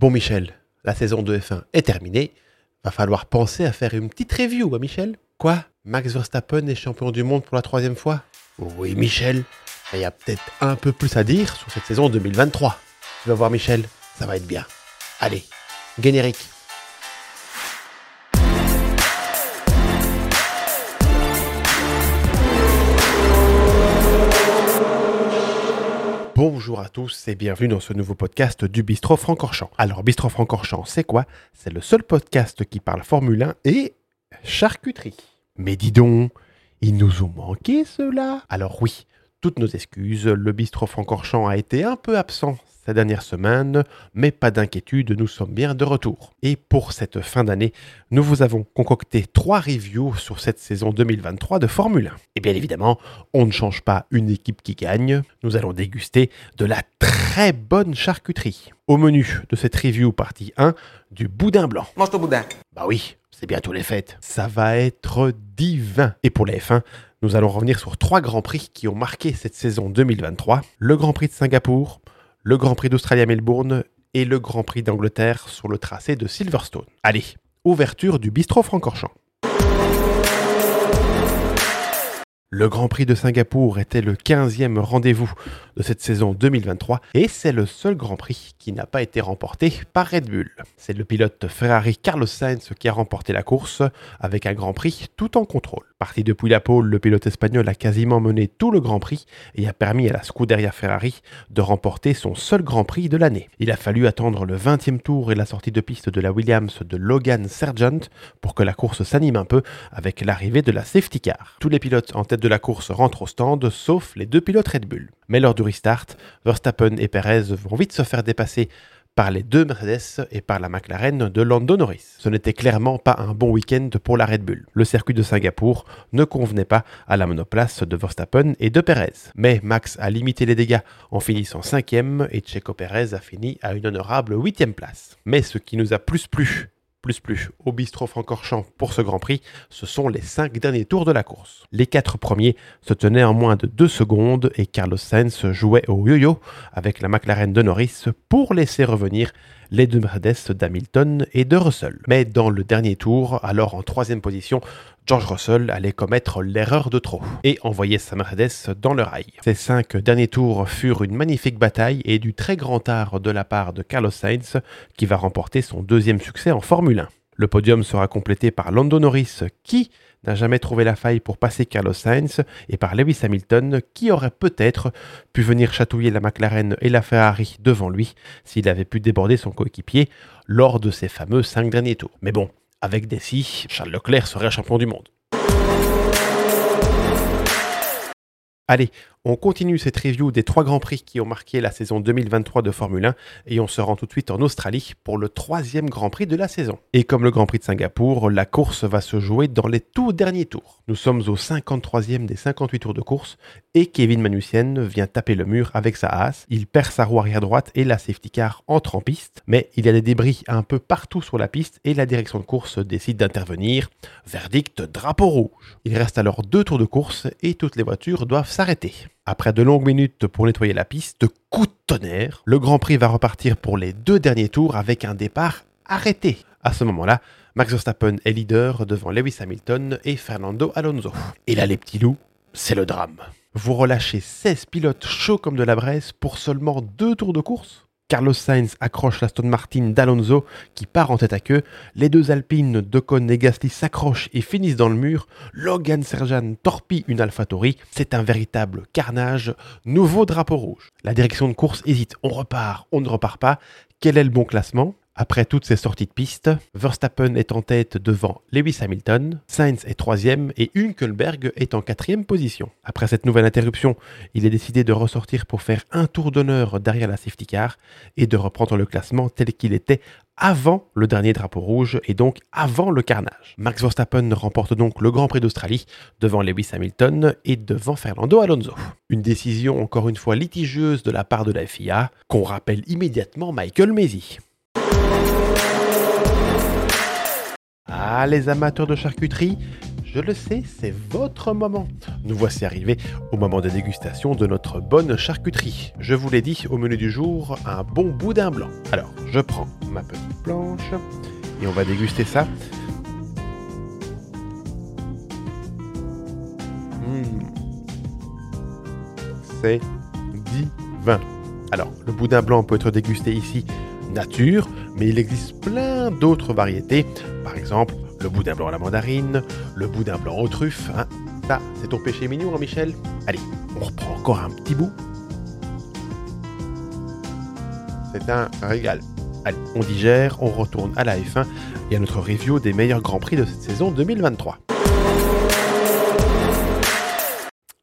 Bon Michel, la saison de F1 est terminée. Va falloir penser à faire une petite review, hein, Michel Quoi? Max Verstappen est champion du monde pour la troisième fois? Oui Michel, il y a peut-être un peu plus à dire sur cette saison 2023. Tu vas voir Michel, ça va être bien. Allez, générique. Bonjour à tous et bienvenue dans ce nouveau podcast du Bistro Francorchamps. Alors Bistro Francorchamps, c'est quoi? C'est le seul podcast qui parle Formule 1 et charcuterie. Mais dis donc, ils nous ont manqué cela Alors oui, toutes nos excuses, le Bistro Francorchamps a été un peu absent ces dernières semaines, mais pas d'inquiétude, nous sommes bien de retour. Et pour cette fin d'année, nous vous avons concocté trois reviews sur cette saison 2023 de Formule 1. Et bien évidemment, on ne change pas une équipe qui gagne, nous allons déguster de la très bonne charcuterie. Au menu de cette review partie 1, du boudin blanc. Mange ton boudin. Bah oui, c'est bientôt les fêtes. Ça va être divin. Et pour la F1, nous allons revenir sur trois grands prix qui ont marqué cette saison 2023. Le Grand Prix de Singapour, le Grand Prix d'Australie Melbourne et le Grand Prix d'Angleterre sur le tracé de Silverstone. Allez, ouverture du bistrot Francorchamps. Le Grand Prix de Singapour était le 15e rendez-vous cette saison 2023 et c'est le seul Grand Prix qui n'a pas été remporté par Red Bull. C'est le pilote Ferrari Carlos Sainz qui a remporté la course avec un Grand Prix tout en contrôle. Parti depuis la pole, le pilote espagnol a quasiment mené tout le Grand Prix et a permis à la Scuderia Ferrari de remporter son seul Grand Prix de l'année. Il a fallu attendre le 20e tour et la sortie de piste de la Williams de Logan Sargent pour que la course s'anime un peu avec l'arrivée de la safety car. Tous les pilotes en tête de la course rentrent au stand, sauf les deux pilotes Red Bull. Mais lors du Verstappen et Perez vont vite se faire dépasser par les deux Mercedes et par la McLaren de Lando Norris. Ce n'était clairement pas un bon week-end pour la Red Bull. Le circuit de Singapour ne convenait pas à la monoplace de Verstappen et de Perez. Mais Max a limité les dégâts en finissant cinquième et Checo Perez a fini à une honorable huitième place. Mais ce qui nous a plus plu plus plus au bistrot Francorchamps pour ce Grand Prix, ce sont les cinq derniers tours de la course. Les quatre premiers se tenaient en moins de deux secondes et Carlos Sainz jouait au yo-yo avec la McLaren de Norris pour laisser revenir les deux Mercedes d'Hamilton et de Russell. Mais dans le dernier tour, alors en troisième position, George Russell allait commettre l'erreur de trop et envoyer sa Mercedes dans le rail. Ces cinq derniers tours furent une magnifique bataille et du très grand art de la part de Carlos Sainz qui va remporter son deuxième succès en Formule 1. Le podium sera complété par Lando Norris qui n'a jamais trouvé la faille pour passer Carlos Sainz et par Lewis Hamilton qui aurait peut-être pu venir chatouiller la McLaren et la Ferrari devant lui s'il avait pu déborder son coéquipier lors de ces fameux cinq derniers tours. Mais bon, avec des si, Charles Leclerc serait champion du monde. Allez, on continue cette review des trois grands prix qui ont marqué la saison 2023 de Formule 1 et on se rend tout de suite en Australie pour le troisième grand prix de la saison. Et comme le grand prix de Singapour, la course va se jouer dans les tout derniers tours. Nous sommes au 53e des 58 tours de course et Kevin Magnussen vient taper le mur avec sa hasse. Il perd sa roue arrière droite et la safety car entre en piste. Mais il y a des débris un peu partout sur la piste et la direction de course décide d'intervenir. Verdict drapeau rouge. Il reste alors deux tours de course et toutes les voitures doivent s'arrêter. Après de longues minutes pour nettoyer la piste, coup de tonnerre, le Grand Prix va repartir pour les deux derniers tours avec un départ arrêté. À ce moment-là, Max Verstappen est leader devant Lewis Hamilton et Fernando Alonso. Et là, les petits loups, c'est le drame. Vous relâchez 16 pilotes chauds comme de la braise pour seulement deux tours de course? Carlos Sainz accroche l'Aston Martin d'Alonso qui part en tête à queue. Les deux Alpines d'Ocon et Gasly s'accrochent et finissent dans le mur. Logan Serjan torpille une AlphaTauri. C'est un véritable carnage. Nouveau drapeau rouge. La direction de course hésite. On repart, on ne repart pas. Quel est le bon classement? Après toutes ces sorties de piste, Verstappen est en tête devant Lewis Hamilton, Sainz est troisième et Hülkenberg est en quatrième position. Après cette nouvelle interruption, il est décidé de ressortir pour faire un tour d'honneur derrière la safety car et de reprendre le classement tel qu'il était avant le dernier drapeau rouge et donc avant le carnage. Max Verstappen remporte donc le Grand Prix d'Australie devant Lewis Hamilton et devant Fernando Alonso. Une décision encore une fois litigieuse de la part de la FIA qu'on rappelle immédiatement Michael Mesi. Ah, les amateurs de charcuterie, je le sais, c'est votre moment. Nous voici arrivés au moment de dégustation de notre bonne charcuterie. Je vous l'ai dit, au menu du jour, un bon boudin blanc. Alors, je prends ma petite planche et on va déguster ça. Mmh. C'est divin. Alors, le boudin blanc peut être dégusté ici nature, mais il existe plein d'autres variétés. Par exemple, le boudin blanc à la mandarine, le boudin blanc aux truffes. Hein. Ça, c'est ton péché mignon, hein, Michel? Allez, on reprend encore un petit bout. C'est un régal. Allez, on digère, on retourne à la F1 et à notre review des meilleurs Grands Prix de cette saison 2023.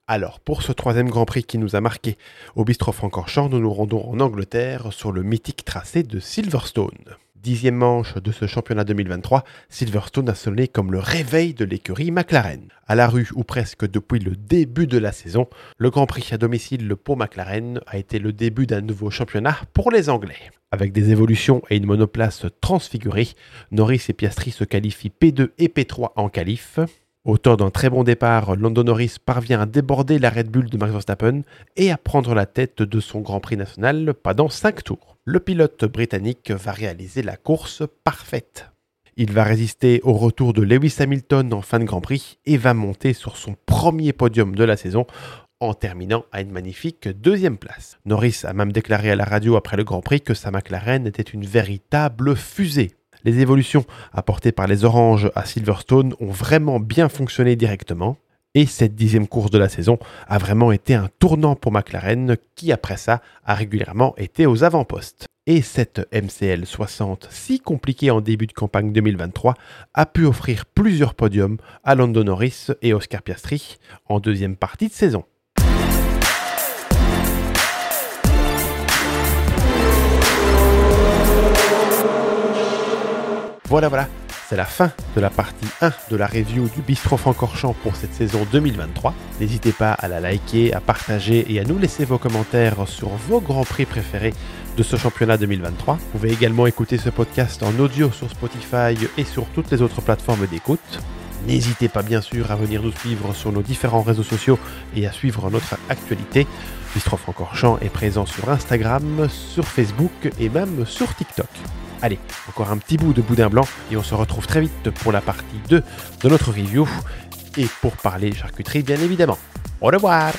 Alors, pour ce troisième Grand Prix qui nous a marqué au Bistro Francorchamps, nous nous rendons en Angleterre sur le mythique tracé de Silverstone. Dixième manche de ce championnat 2023, Silverstone a sonné comme le réveil de l'écurie McLaren. À la rue, ou presque depuis le début de la saison, le Grand Prix à domicile, le McLaren, a été le début d'un nouveau championnat pour les Anglais. Avec des évolutions et une monoplace transfigurée, Norris et Piastri se qualifient P2 et P3 en qualif. Auteur d'un très bon départ, Lando Norris parvient à déborder la Red Bull de Max Verstappen et à prendre la tête de son Grand Prix national pendant 5 tours. Le pilote britannique va réaliser la course parfaite. Il va résister au retour de Lewis Hamilton en fin de Grand Prix et va monter sur son premier podium de la saison en terminant à une magnifique deuxième place. Norris a même déclaré à la radio après le Grand Prix que sa McLaren était une véritable fusée. Les évolutions apportées par les Oranges à Silverstone ont vraiment bien fonctionné directement. Et cette dixième course de la saison a vraiment été un tournant pour McLaren qui, après ça, a régulièrement été aux avant-postes. Et cette MCL 60, si compliquée en début de campagne 2023, a pu offrir plusieurs podiums à Lando Norris et Oscar Piastri en deuxième partie de saison. Voilà, voilà, c'est la fin de la partie 1 de la review du Bistro Francorchamps pour cette saison 2023. N'hésitez pas à la liker, à partager et à nous laisser vos commentaires sur vos grands prix préférés de ce championnat 2023. Vous pouvez également écouter ce podcast en audio sur Spotify et sur toutes les autres plateformes d'écoute. N'hésitez pas bien sûr à venir nous suivre sur nos différents réseaux sociaux et à suivre notre actualité. Bistro Francorchamps est présent sur Instagram, sur Facebook et même sur TikTok. Allez, encore un petit bout de boudin blanc et on se retrouve très vite pour la partie 2 de notre review et pour parler charcuterie bien évidemment. Au revoir